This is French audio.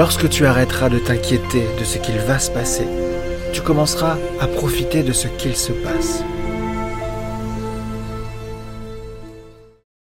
Lorsque tu arrêteras de t'inquiéter de ce qu'il va se passer, tu commenceras à profiter de ce qu'il se passe.